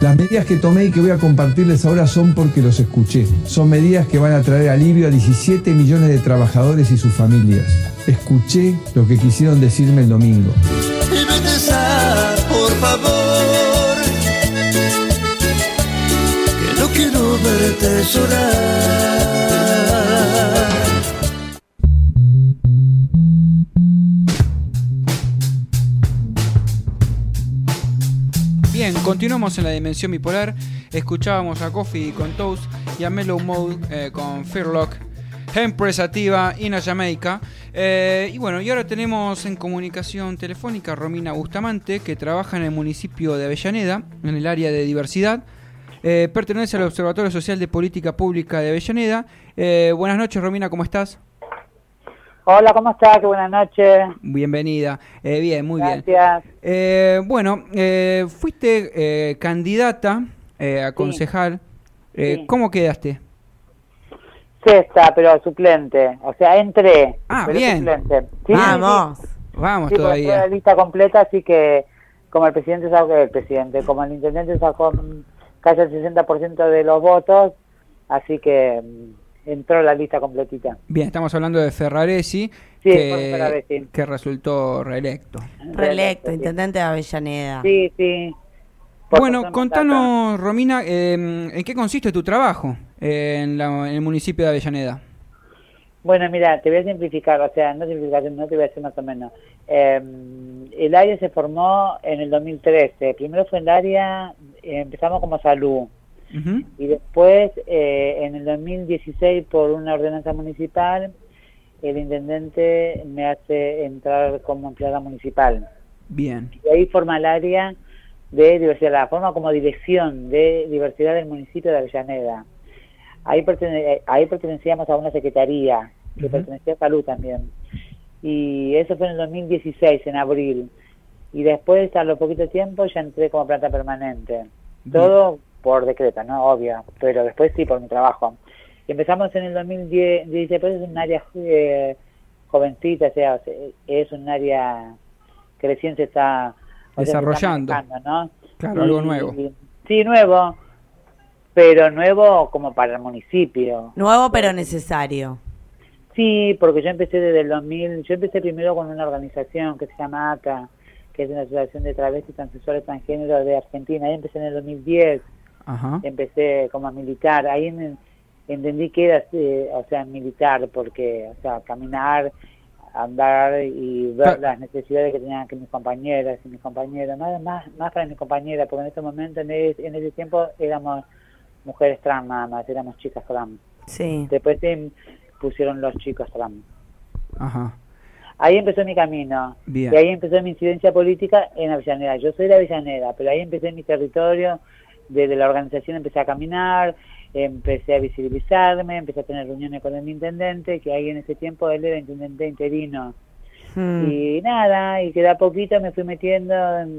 Las medidas que tomé y que voy a compartirles ahora son porque los escuché. Son medidas que van a traer alivio a 17 millones de trabajadores y sus familias. Escuché lo que quisieron decirme el domingo. Continuamos en la dimensión bipolar. Escuchábamos a Coffee con Toast y a Mellow Mode eh, con Fearlock, Empresativa, Ina Jamaica. Eh, y bueno, y ahora tenemos en comunicación telefónica Romina Bustamante, que trabaja en el municipio de Avellaneda, en el área de diversidad. Eh, pertenece al Observatorio Social de Política Pública de Avellaneda. buenas noches, Romina, ¿cómo estás? Hola, ¿cómo estás? Qué buenas noches. Bienvenida. Eh, bien, muy bien. Gracias. Eh, bueno, eh, fuiste candidata a concejal. ¿Cómo quedaste? Sexta, pero suplente. O sea, entré. Ah, bien. Suplente. Vamos. Vamos todavía. la lista completa, así que como el presidente sacó, el presidente, como el intendente sacó casi el 60% de los votos, así que mm, entró la lista completita. Bien, estamos hablando de Ferraresi, sí, que, que resultó reelecto. Reelecto, intendente de Avellaneda. Sí, sí. bueno, contanos, Romina, em, ¿en qué consiste tu trabajo en, el municipio de Avellaneda? Bueno, mira, te voy a simplificar, o sea, no simplificar, no te voy a decir más o menos. Em, el área se formó en el 2013. Primero fue el área, empezamos como salud. Y después, eh, en el 2016, por una ordenanza municipal, el intendente me hace entrar como empleada municipal. Bien. Y ahí forma el área de diversidad, la forma como dirección de diversidad del municipio de Avellaneda. Ahí, ahí pertenecíamos a una secretaría que pertenecía a salud también. Y eso fue en el 2016, en abril. Y después, a lo poquito tiempo, ya entré como planta permanente. Todo por decreto, ¿no? Obvio, pero después sí por mi trabajo. Empezamos en el 2010, después es un área eh, jovencita, o sea, es un área que recién se está desarrollando, ¿no? Claro, algo nuevo. sí, nuevo, pero nuevo como para el municipio. Nuevo pero necesario. Sí, porque yo empecé desde el 2000, yo empecé primero con una organización que se llama ACA, que es una asociación de travestis, transexuales, transgénero de Argentina, ahí empecé en el 2010 empecé como a militar, ahí entendí que era, eh, o sea, militar, porque, o sea, caminar, andar y ver las necesidades que tenían que mis compañeras y mis compañeros, más, más, más para mis compañeras, porque en ese momento, en ese, en ese tiempo, éramos mujeres trans nada más, éramos chicas trans. Sí. Después pusieron los chicos trans. Ajá. Ahí empezó mi camino. Bien. Y ahí empezó mi incidencia política en Avellaneda. Yo soy de Avellaneda, pero ahí empecé mi territorio, desde la organización empecé a caminar, empecé a visibilizarme, empecé a tener reuniones con el intendente, que ahí en ese tiempo él era intendente interino. Hmm. Y nada, y que de a poquito me fui metiendo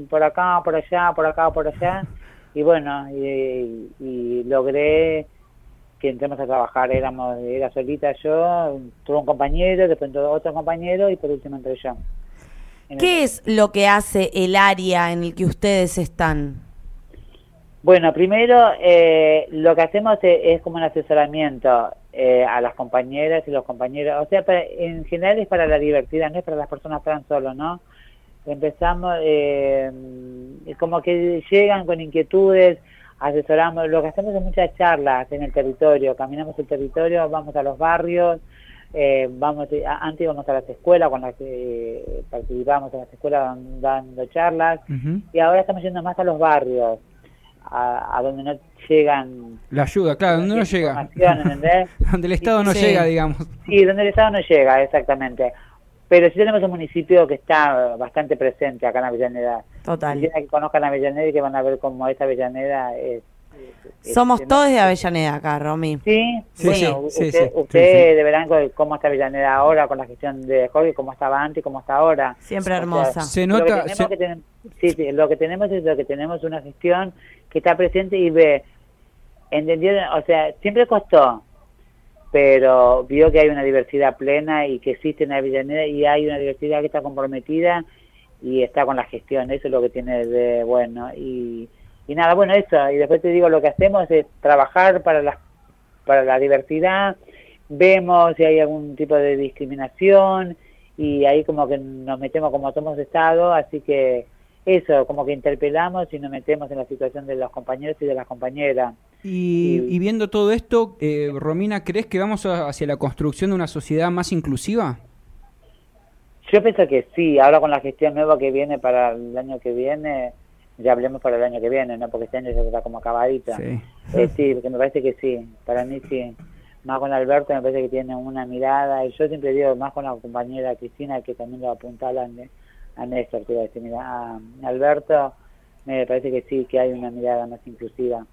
por acá, por allá, por acá, por allá. Y bueno, y, logré que entremos a trabajar. Éramos, era solita yo, tuve un compañero, después otro compañero y por último entré yo. ¿Qué es lo que hace el área en el que ustedes están? Bueno, primero eh, lo que hacemos es, como un asesoramiento eh, a las compañeras y los compañeros, o sea, en general es para la diversidad, no es para las personas trans solo, ¿no? Empezamos, eh, como que llegan con inquietudes, asesoramos, lo que hacemos es muchas charlas en el territorio, caminamos el territorio, vamos a los barrios, eh, vamos antes íbamos a las escuelas con las que participamos en las escuelas dando charlas. Y ahora estamos yendo más a los barrios a, donde no llegan... La ayuda, claro, donde no llega. donde el Estado no llega, digamos. Sí, donde el Estado no llega, exactamente. Pero sí tenemos un municipio que está bastante presente acá en Avellaneda. Total. Si que conozcan Avellaneda y que van a ver cómo esta Avellaneda es... Somos todos de Avellaneda acá, Romy. Sí, bueno, usted, usted deberán cómo está Avellaneda ahora con la gestión de Jorge, cómo estaba antes y cómo está ahora. Siempre hermosa. se nota... sí, sí, lo que tenemos es lo que tenemos una gestión que está presente y ve, entendió, o sea, siempre costó, pero vio que hay una diversidad plena y que existe en Avellaneda y hay una diversidad que está comprometida y está con la gestión, eso es lo que tiene de bueno. Y, y nada, bueno, eso, y después te digo, lo que hacemos es trabajar para la, para la diversidad, vemos si hay algún tipo de discriminación y ahí como que nos metemos como somos Estado, así que eso, como que interpelamos y nos metemos en la situación de los compañeros y de las compañeras. Y, y viendo todo esto, eh, Romina, ¿crees que vamos a- hacia la construcción de una sociedad más inclusiva? Yo pienso que sí, ahora con la gestión nueva que viene para el año que viene, ya hablemos para el año que viene, ¿no? Porque este año ya está como acabadita. Sí. Eh, sí, porque me parece que sí, para mí sí. Más con Alberto me parece que tiene una mirada, y yo siempre digo, más con la compañera Cristina, que también lo apuntalan de- a Néstor, quiero decir, mira, a Alberto, me parece que sí, que hay una mirada más inclusiva.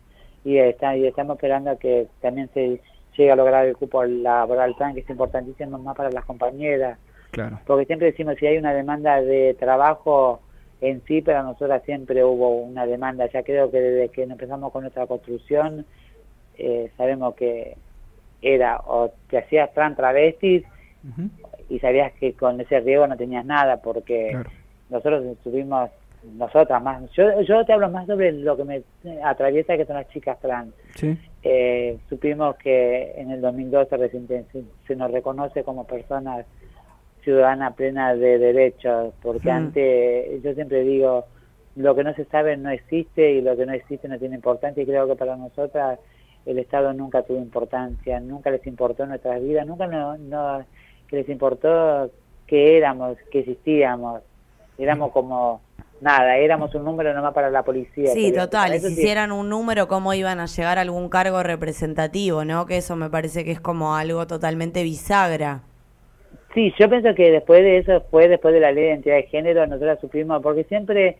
Y, está, y estamos esperando a que también se llegue a lograr el cupo laboral plan, que es importantísimo más para las compañeras, Claro. porque siempre decimos, si hay una demanda de trabajo en sí, para nosotras siempre hubo una demanda. Ya creo que desde que empezamos con nuestra construcción, eh, sabemos que era o te hacías trans travestis y sabías que con ese riesgo no tenías nada, porque Claro. nosotros estuvimos, nosotras más, yo, yo te hablo más sobre lo que me atraviesa, que son las chicas trans. Sí. Eh, supimos que en el 2012 recién se nos reconoce como personas ciudadanas plenas de derechos, porque Mm. antes, yo siempre digo, lo que no se sabe no existe y lo que no existe no tiene importancia y creo que para nosotras el Estado nunca tuvo importancia, nunca les importó nuestras vidas, nunca no, no que les importó que éramos, que existíamos, éramos como nada, éramos un número nomás para la policía. Sí, total. si sí- hicieran un número, ¿cómo iban a llegar a algún cargo representativo, no? Que eso me parece que es como algo totalmente bisagra. Sí, yo pienso que después de eso, fue después de la ley de identidad de género, nosotros supimos, porque siempre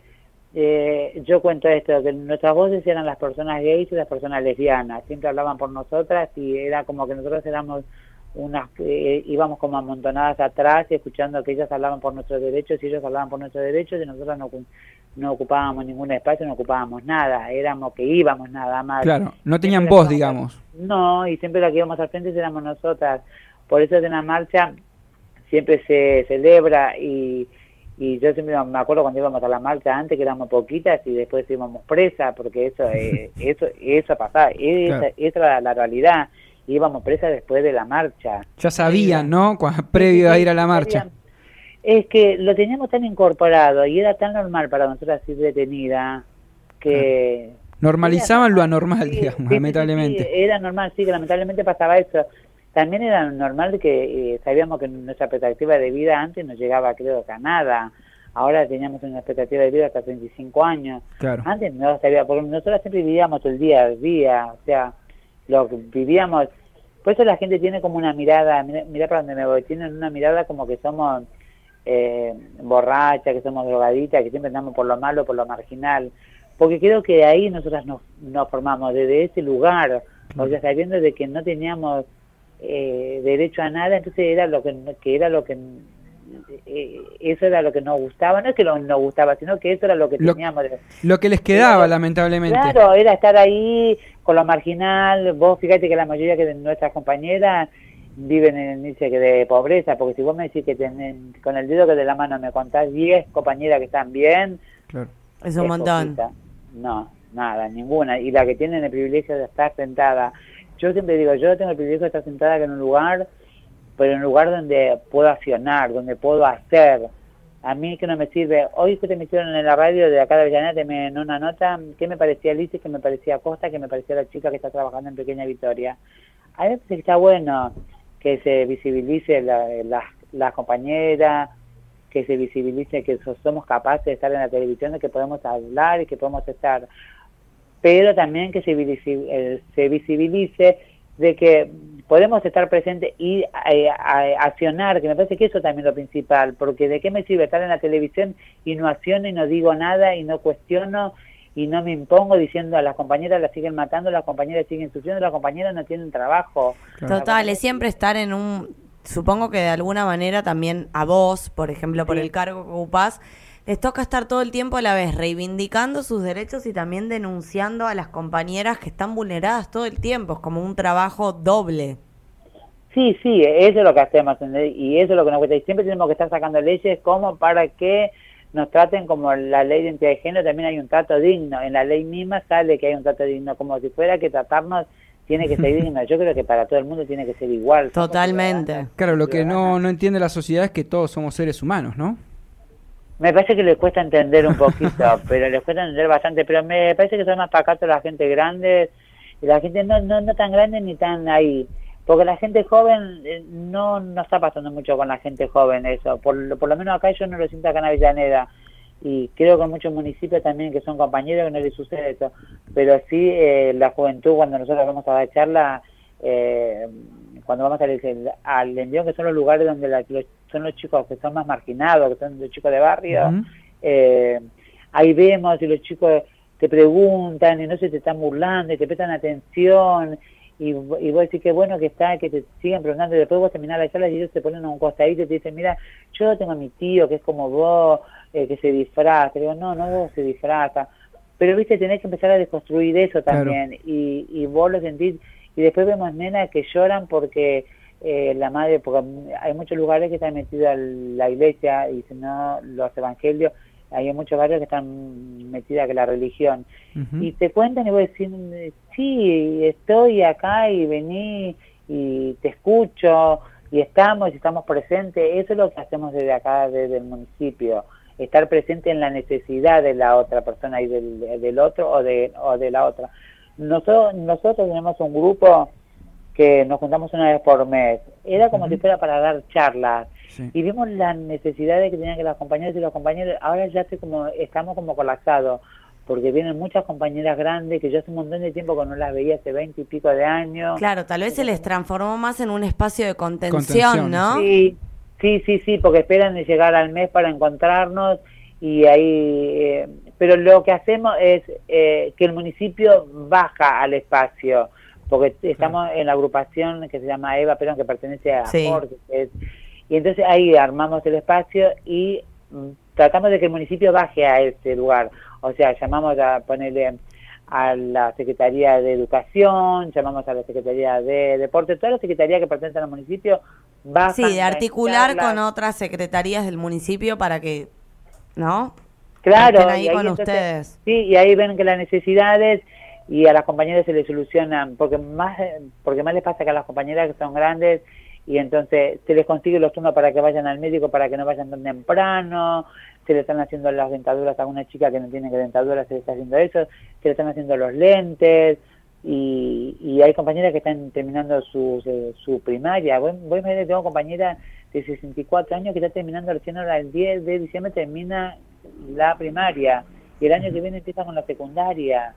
eh, yo cuento esto, que nuestras voces eran las personas gays y las personas lesbianas, siempre hablaban por nosotras y era como que nosotros éramos unas, eh, íbamos como amontonadas atrás y escuchando que ellas hablaban por nuestros derechos y ellos hablaban por nuestros derechos y nosotros no, no ocupábamos ningún espacio, no ocupábamos nada, éramos que íbamos nada más. Claro, no tenían Siempre voz, digamos. No, y siempre la que íbamos al frente éramos nosotras. Por eso de la marcha siempre se celebra y, y yo siempre me acuerdo cuando íbamos a la marcha antes que éramos poquitas y después íbamos presas porque eso eh, eso eso pasaba, esa, Claro. esa era la realidad. Íbamos presas después de la marcha. Ya sabían, ¿no? Cu- Previo a ir a la marcha. Es que lo teníamos tan incorporado y era tan normal para nosotras ir detenida que... Normalizaban lo anormal, Sí, digamos, sí, lamentablemente. sí, era normal, sí, que lamentablemente pasaba eso. También era normal que eh, sabíamos que nuestra expectativa de vida antes no llegaba, creo que a nada. Ahora teníamos una expectativa de vida hasta 35 años. Claro. Antes no sabía, porque nosotros siempre vivíamos el día a día, o sea, lo que vivíamos. Por eso la gente tiene como una mirada, mira, mira para dónde me voy, tienen una mirada como que somos eh, borrachas, que somos drogaditas, que siempre andamos por lo malo, por lo marginal. Porque creo que ahí nosotras nos, nos formamos, desde ese lugar, o sea, sabiendo de que no teníamos eh, derecho a nada, entonces era lo que, que era lo que eh, eso era lo que nos gustaba, no es que lo, nos gustaba, sino que eso era lo que Lo- teníamos. de- Lo que les quedaba, lamentablemente. Claro, era estar ahí con lo marginal. Vos fíjate que la mayoría de nuestras compañeras viven en el índice que de pobreza, porque si vos me decís que tenés, con el dedo que de la mano me contás 10 compañeras que están bien, Claro. Es un montón. poquita. No, nada, ninguna. Y la que tienen el privilegio de estar sentada. Yo siempre digo, yo tengo el privilegio de estar sentada en un lugar, pero en un lugar donde puedo accionar, donde puedo hacer. A mí que no me sirve. Hoy que te me hicieron en la radio de acá de Avellaneda, me en una nota, ¿qué me parecía Alicia? ¿Qué me parecía Costa? ¿Qué me parecía la chica que está trabajando en Pequeña Victoria? A que está bueno que se visibilice la- las las compañeras, que se visibilice que so- somos capaces de estar en la televisión, de que podemos hablar y que podemos estar, pero también que se, visibilice, eh, se visibilice de que podemos estar presentes y eh, accionar, que me parece que eso también es lo principal, porque de qué me sirve estar en la televisión y no acciono y no digo nada y no cuestiono y no me impongo diciendo a las compañeras las siguen matando, las compañeras siguen sufriendo, las compañeras no tienen trabajo. Total, es siempre estar en un... Supongo que de alguna manera también a vos, por ejemplo, por Sí. el cargo que ocupás, les toca estar todo el tiempo a la vez reivindicando sus derechos y también denunciando a las compañeras que están vulneradas todo el tiempo. Es como un trabajo doble. Sí, sí, eso es lo que hacemos ¿entendés? y eso es lo que nos cuesta. Y siempre tenemos que estar sacando leyes como para que nos traten como la ley de identidad de género, también hay un trato digno. En la ley misma sale que hay un trato digno, como si fuera que tratarnos tiene que ser digno. Yo creo que para todo el mundo tiene que ser igual. Totalmente. Claro, lo que no, no entiende la sociedad es que todos somos seres humanos, ¿no? Me parece que les cuesta entender un poquito, pero les cuesta entender bastante, pero me parece que son más pacatos la gente grande, y la gente no, no, no tan grande ni tan ahí, porque la gente joven eh, no, no está pasando mucho con la gente joven eso, por, lo- por lo menos acá yo no lo siento acá en Avellaneda, y creo que en muchos municipios también que son compañeros que no les sucede eso, pero sí eh, la juventud cuando nosotros vamos a dar charla, eh, cuando vamos al, al Envión, que son los lugares donde la- los- son los chicos que son más marginados, que son los chicos de barrio, eh, ahí vemos y los chicos te preguntan y no se te están burlando y te prestan atención y, y vos decís que bueno que está, que te siguen preguntando y después vos terminás la charla y ellos se ponen a un costadito y te dicen, mira, yo tengo a mi tío que es como vos, eh, que se disfraza. Le digo, no, no vos se disfraza. Pero viste, tenés que empezar a desconstruir eso Claro. también y, y vos lo sentís. Y después vemos nenas que lloran porque eh, la madre, porque hay muchos lugares que están metidos a la iglesia y si no los evangelios, hay muchos barrios que están metidas que la religión. Y te cuentan y vos decís, sí, estoy acá y vení y te escucho y estamos y estamos presentes. Eso es lo que hacemos desde acá, desde el municipio. Estar presente en la necesidad de la otra persona y del, del otro o de, o de la otra. Nosotros, nosotros tenemos un grupo que nos juntamos una vez por mes. Era como Ujú. si fuera para dar charlas Sí. y vimos las necesidades que tenían que las compañeras y los compañeros. Ahora ya estoy como, estamos como colapsados, porque vienen muchas compañeras grandes que yo hace un montón de tiempo que no las veía, hace veinte y pico de años. Claro, tal vez se les transformó más en un espacio de contención, Contención, ¿no? Sí, sí, sí, sí, porque esperan de llegar al mes para encontrarnos y ahí, eh, pero lo que hacemos es eh, que el municipio baja al espacio, porque estamos en la agrupación que se llama Eva Perón, que pertenece a Sí. Jorge, que es- y entonces ahí armamos el espacio y mm, tratamos de que el municipio baje a ese lugar, o sea, llamamos a ponerle a la Secretaría de Educación, llamamos a la Secretaría de Deporte, todas las secretarías que pertenecen al municipio bajan Sí, de articular con otras secretarías del municipio para que, ¿no? Claro, estén ahí y ahí con entonces- ustedes. Sí, y ahí ven que las necesidades y a las compañeras se les solucionan, porque más porque más les pasa que a las compañeras que son grandes y entonces se les consigue los turnos para que vayan al médico, para que no vayan tan temprano, se le están haciendo las dentaduras a una chica que no tiene que dentaduras, se le está haciendo eso, se le están haciendo los lentes, y, y hay compañeras que están terminando su, su, su primaria. Voy, voy tengo compañera de 64 años que está terminando recién ahora el 10 de diciembre termina la primaria y el año que viene empieza con la secundaria.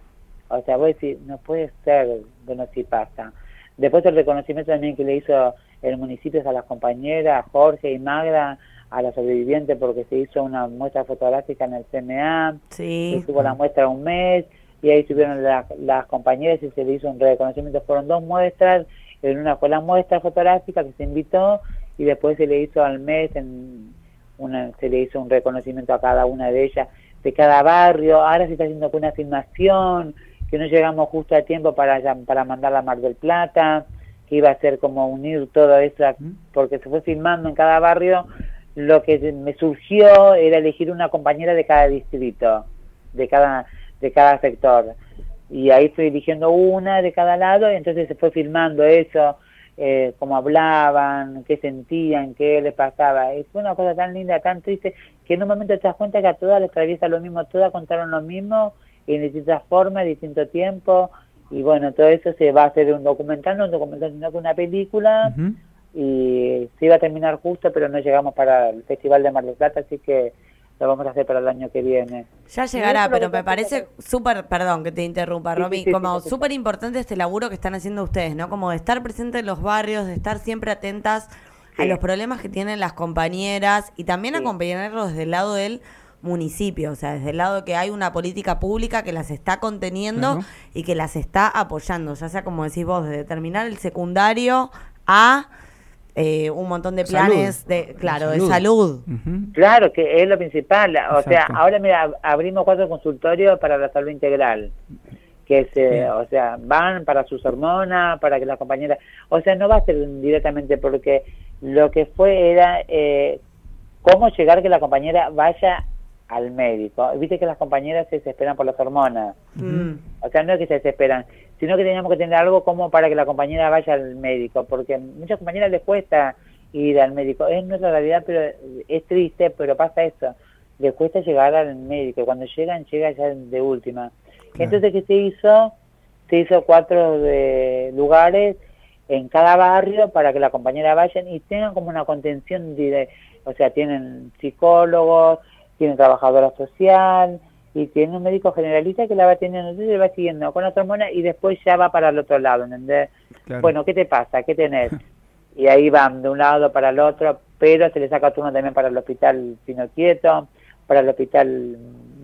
O sea, voy a decir, no puede ser, bueno, si pasa. Después el reconocimiento también que le hizo el municipio a las compañeras, Jorge y Magda, a las sobrevivientes porque se hizo una muestra fotográfica en el CMA, Sí. estuvo la muestra un mes y ahí estuvieron la- las compañeras y se le hizo un reconocimiento. Fueron dos muestras, en una fue la muestra fotográfica que se invitó y después se le hizo al mes, en una, se le hizo un reconocimiento a cada una de ellas, de cada barrio. Ahora se está haciendo con una filmación, que no llegamos justo a tiempo para, para mandarla a Mar del Plata, que iba a ser como unir todo eso, porque se fue filmando en cada barrio. Lo que me surgió era elegir una compañera de cada distrito, de cada, de cada sector. Y ahí estoy eligiendo una de cada lado, y entonces se fue filmando eso, eh, cómo hablaban, qué sentían, qué les pasaba. Y fue una cosa tan linda, tan triste, que en un momento te das cuenta que a todas les atraviesa lo mismo, todas contaron lo mismo, en distintas formas, distinto tiempo, y bueno, todo eso se va a hacer un documental, no un documental, sino que una película, y se iba a terminar justo, pero no llegamos para el Festival de Mar del Plata, así que lo vamos a hacer para el año que viene. Ya llegará, pero me parece súper, perdón que te interrumpa, Sí, Romy, sí, sí, como sí, sí. súper importante este laburo que están haciendo ustedes, ¿no? Como de estar presente en los barrios, de estar siempre atentas a los problemas que tienen las compañeras y también Sí. acompañarlos desde el lado del municipio, o sea, desde el lado de que hay una política pública que las está conteniendo Claro. y que las está apoyando, ya sea como decís vos, desde terminar el secundario a eh, un montón de Salud. planes de, claro, Salud. de salud. Claro, que es lo principal. O sea, ahora mira, ab- abrimos cuatro consultorios para la salud integral. Que se, Bien. o sea, van para sus hormonas, para que las compañeras. O sea, no va a ser directamente porque lo que fue era eh, cómo llegar que la compañera vaya al médico. Viste que las compañeras se desesperan por las hormonas. Mm. O sea, no es que se desesperan, sino que teníamos que tener algo como para que la compañera vaya al médico, porque a muchas compañeras les cuesta ir al médico. Es nuestra realidad, pero es triste, pero pasa eso. Les cuesta llegar al médico. Cuando llegan, llega ya de última. Entonces, ¿qué se hizo? Se hizo cuatro de lugares en cada barrio para que la compañera vayan y tengan como una contención, de, o sea, tienen psicólogos, tienen trabajadora social y tienen un médico generalista que la va teniendo, entonces le va siguiendo con la hormona y después ya va para el otro lado, ¿entendés? Claro. Bueno, ¿qué te pasa? ¿Qué tenés? Y ahí van de un lado para el otro, pero se le saca turno también para el hospital Pinoquieto, para el hospital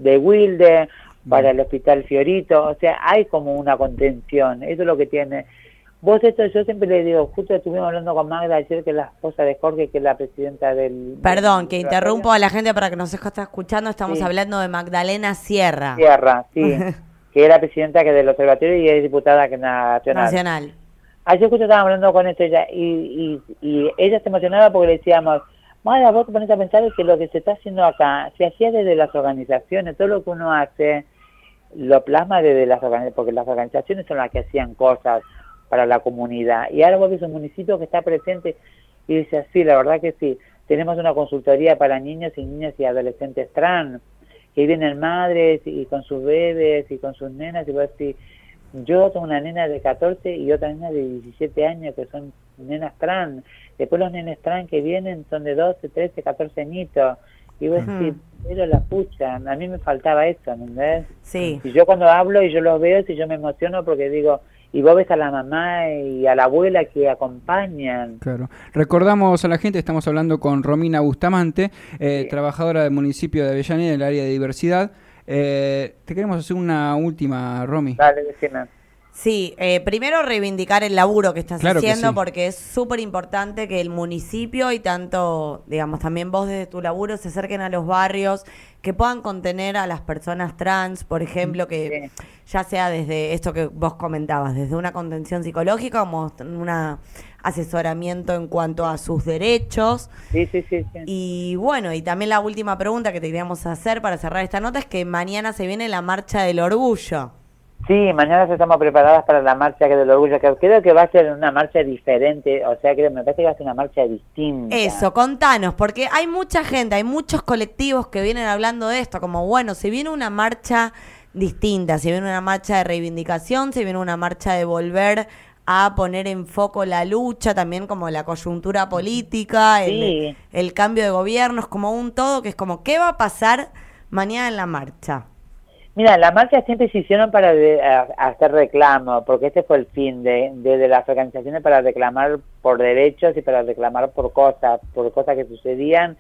de Wilde, para el hospital Fiorito, o sea, hay como una contención, eso es lo que tiene. Vos esto, yo siempre le digo, justo estuvimos hablando con Magda ayer, que es la esposa de Jorge, que es la presidenta del... Perdón, que interrumpo a la gente para que nos está escuchando. Estamos Sí. hablando de Magdalena Sierra, Sierra, sí, que era presidenta que del observatorio y es diputada que nacional. nacional. Ayer justo estábamos hablando con esto ella y, y, y ella se emocionaba porque le decíamos, Magda, vos te pones a pensar que lo que se está haciendo acá se hacía desde las organizaciones, todo lo que uno hace lo plasma desde las organizaciones, porque las organizaciones son las que hacían cosas para la comunidad. Y ahora vos ves un municipio que está presente y dice, sí, la verdad que sí, tenemos una consultoría para niños y niñas y adolescentes trans, que vienen madres y con sus bebés y con sus nenas y vos decís, yo tengo una nena de 14 y otra nena de 17 años que son nenas trans. Después los nenes trans que vienen son de 12, 13, 14 añitos. Y vos decís, pero la pucha, a mí me faltaba eso, ¿entendés? Sí. Y yo cuando hablo y yo los veo, si yo me emociono porque digo, y vos ves a la mamá y a la abuela que acompañan. Claro. Recordamos a la gente, estamos hablando con Romina Bustamante, eh, trabajadora del municipio de Avellaneda en el área de diversidad. Eh, te queremos hacer una última, Romy. Dale, decime. Sí, eh, primero reivindicar el laburo que estás Claro que haciendo sí. porque es súper importante que el municipio y tanto, digamos, también vos desde tu laburo se acerquen a los barrios, que puedan contener a las personas trans, por ejemplo, que Sí. ya sea desde esto que vos comentabas, desde una contención psicológica como un asesoramiento en cuanto a sus derechos. Sí, sí, sí. sí. Y bueno, y también la última pregunta que te queríamos hacer para cerrar esta nota es que mañana se viene la Marcha del Orgullo. Sí, mañana estamos preparadas para la marcha que del orgullo, que creo que va a ser una marcha diferente, o sea, que me parece que va a ser una marcha distinta. Eso, contanos, porque hay mucha gente, hay muchos colectivos que vienen hablando de esto, como bueno, se viene una marcha distinta, se viene una marcha de reivindicación, se viene una marcha de volver a poner en foco la lucha, también como la coyuntura política, el, el cambio de gobiernos, como un todo, que es como, ¿qué va a pasar mañana en la marcha? Mira, la marcha siempre se hicieron para de- hacer reclamo, porque ese fue el fin de, de, de las organizaciones para reclamar por derechos y para reclamar por cosas, por cosas que sucedían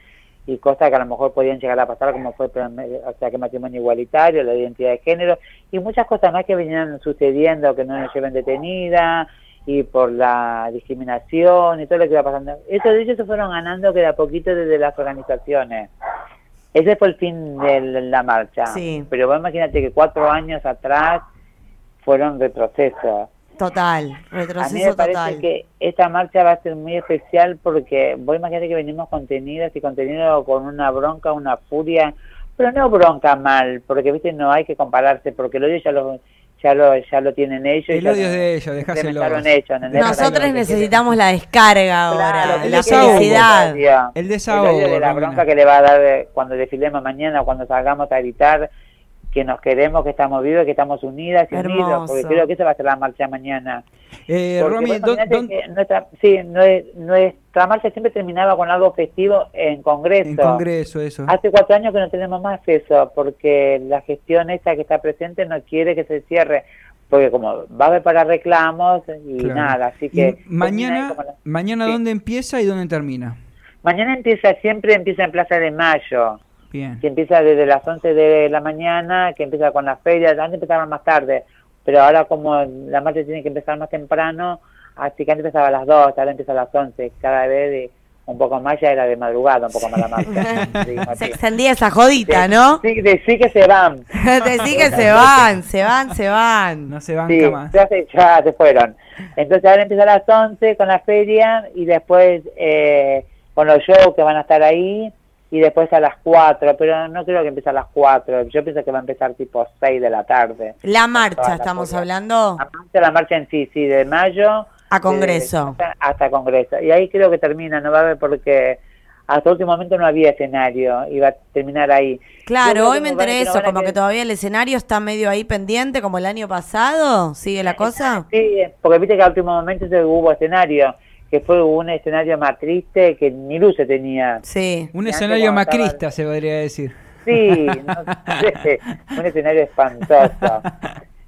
y cosas que a lo mejor podían llegar a pasar, como fue o sea, que matrimonio igualitario, la identidad de género y muchas cosas más que venían sucediendo, que no nos lleven detenida y por la discriminación y todo lo que iba pasando. Esos derechos se fueron ganando que de a poquito desde las organizaciones. Ese fue el fin de la marcha. Sí. Pero vos imagínate que cuatro años atrás fueron retrocesos. Total, A mí me retroceso parece total. que esta marcha va a ser muy especial porque vos imagínate que venimos contenidas y contenido con una bronca, una furia, pero no bronca mal, porque viste no hay que compararse, porque el odio ya lo ya lo ya lo tienen ellos. y El odio es de ellos, dejáselo. Nosotros necesitamos la descarga ahora, Claro, la felicidad. El desahogo, El odio de la bronca que le va a dar eh, cuando desfilemos mañana, cuando salgamos a gritar que nos queremos, que estamos vivos, que estamos unidas y unidos, Hermoso. porque creo que esa va a ser la marcha mañana. Eh, Romy, vos ¿dó- imaginate dónde- que nuestra, sí, nue- nuestra marcha siempre terminaba con algo festivo en Congreso. en Congreso, eso. Hace cuatro años que no tenemos más eso, porque la gestión esta que está presente no quiere que se cierre, porque como va a haber para reclamos y Claro. nada, así que... mañana, la- mañana Sí. ¿dónde empieza y dónde termina? Mañana empieza, siempre empieza en Plaza de Mayo, Bien. que empieza desde las 11 de la mañana, que empieza con las ferias, antes empezaban más tarde, pero ahora como la marcha tiene que empezar más temprano, así que antes empezaba a las 2, ahora empieza a las 11, cada vez de- un poco más ya era de madrugada, un poco más la marcha. Sí, Se extendía esa jodita, ¿no? Sí, de- sí que se van. Te sí que se van, se van, se van. No se banca Sí, más. ya se, ya se fueron. Entonces ahora empieza a las 11 con la feria y después eh, con los shows que van a estar ahí y después a las 4, pero no creo que empiece a las 4, yo pienso que va a empezar tipo 6 de la tarde. La marcha, estamos hablando. La marcha, la marcha en sí, sí, de mayo. A Congreso. de- hasta, hasta Congreso. Y ahí creo que termina, no va a haber porque hasta último momento no había escenario, iba a terminar ahí. Claro, hoy me enteré eso, a como que todavía el escenario está medio ahí pendiente, como el año pasado. ¿Sigue la cosa? Sí, porque viste que al último momento se hubo escenario, que fue un escenario más triste que ni luz se tenía. Sí. Un escenario estaba- macrista, se podría decir. Sí, no sé, un escenario espantoso.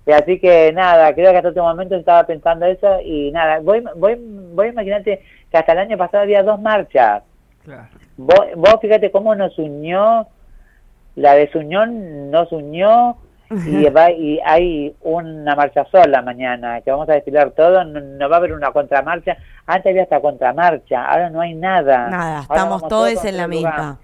Y así que nada, creo que hasta este momento estaba pensando eso y nada, voy, voy, voy a imaginarte que hasta el año pasado había dos marchas. Claro. Vos, vos fíjate cómo nos unió, la desunión nos unió y, va, y hay una marcha sola mañana, que vamos a desfilar todo, no, no va a haber una contramarcha, antes había hasta contramarcha, ahora no hay nada. Nada, estamos todos todos en la lugar. misma.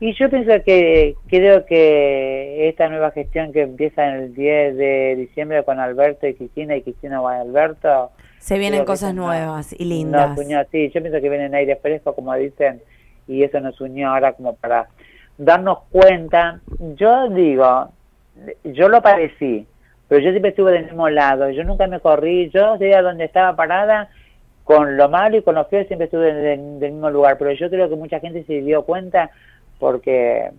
Y yo pienso que creo que esta nueva gestión que empieza en el 10 de diciembre con Alberto y Cristina y Cristina con Alberto. Se vienen cosas nuevas y lindas. Nos unió, sí, yo pienso que vienen aire fresco, como dicen, y eso nos unió ahora como para darnos cuenta. Yo digo, yo lo padecí, pero yo siempre estuve del mismo lado, yo nunca me corrí, yo a donde estaba parada, con lo malo y con lo feo siempre estuve del, del mismo lugar, pero yo creo que mucha gente se dio cuenta porque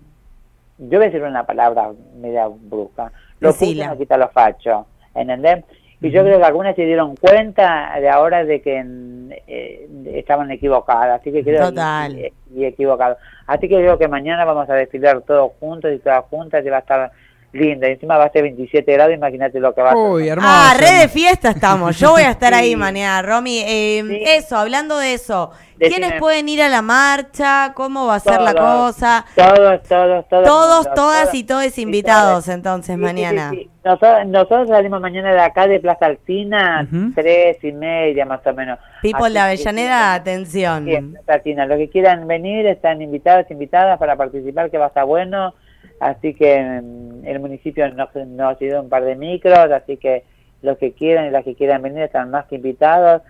yo voy a decir una palabra media brusca, lo puto no quita los fachos, ¿entendés? Y yo creo que algunas se dieron cuenta de ahora de que eh, estaban equivocadas, así que creo Total. y, y equivocados. Así que creo que mañana vamos a desfilar todos juntos y todas juntas y va a estar linda. Y encima va a ser 27 grados, imagínate lo que va a Uy, hermoso. Ah, re de fiesta estamos. Yo voy a estar ahí mañana, Romy. Eh, Sí. Eso, hablando de eso. Decime. ¿Quiénes pueden ir a la marcha? ¿Cómo va a ser la cosa? Todos, todos, todos. Todos, todas todos. y todos invitados entonces Sí, mañana. sí, sí, sí. Nosotros, nosotros salimos mañana de acá de Plaza Alcina, Ujú. tres y media más o menos. People Así de que, Avellaneda, atención. Plaza Alcina. Los que quieran venir están invitados, invitadas para participar, que va a estar bueno. Así que mm, el municipio nos, nos dio un par de micros, así que los que quieran y las que quieran venir están más que invitados.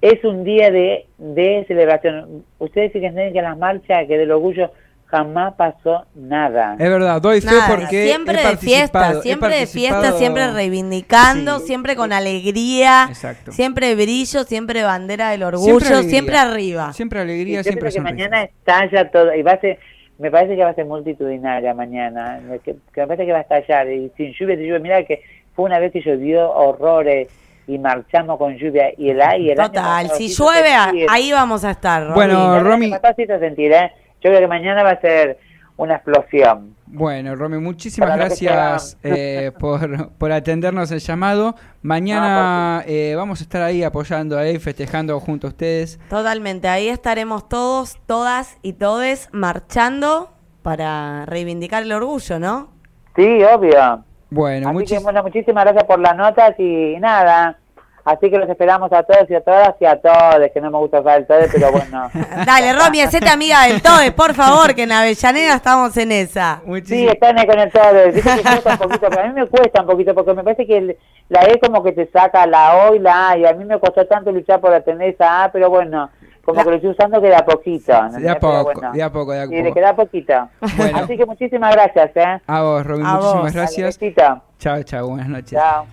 Es un día de, de celebración. Ustedes fíjense que en las marchas, que del orgullo jamás pasó nada. Es verdad, doy fe Nada, porque. siempre he de fiesta, siempre de fiesta, siempre reivindicando, Sí. siempre con alegría, Exacto. siempre brillo, siempre bandera del orgullo, siempre, arriba. Siempre alegría, yo siempre que mañana estalla todo y va a ser, me parece que va a ser multitudinaria mañana, que, que me parece que va a estallar y sin lluvia, sin lluvia, mira que fue una vez que llovió horrores y marchamos con lluvia y el, año Total, si llueve, a- sentía. ahí vamos a estar. Romy. Bueno, Romy- pasado sí se sentirá, ¿eh? yo creo que mañana va a ser una explosión. Bueno, Romy, muchísimas Para gracias eh, por, por atendernos el llamado. Mañana eh, vamos a estar ahí apoyando ahí, festejando junto a ustedes. Totalmente, ahí estaremos todos, todas y todes marchando para reivindicar el orgullo, ¿no? Sí, obvio. Bueno, Así que muchis- bueno, muchísimas gracias por las notas y nada. Así que los esperamos a todos y a todas y a todos, que no me gusta usar el todo, pero bueno. Dale, Romy, hacete amiga del TODE, por favor, que en Avellaneda estamos en esa. Sí, muchísimas- están ahí con el todo. Dice que cuesta un poquito, pero a mí me cuesta un poquito porque me parece que el- la E como que te saca la O y la A y a mí me costó tanto luchar por tener esa A, pero bueno, como La- que lo estoy usando que de a poquito. de ¿entendés? a poco, bueno. de a poco, de a Sí, le poco. queda poquito. Bueno. Así que muchísimas gracias, ¿eh? A vos, Romy, A muchísimas vos. gracias. Chao, chao, buenas noches. Chao.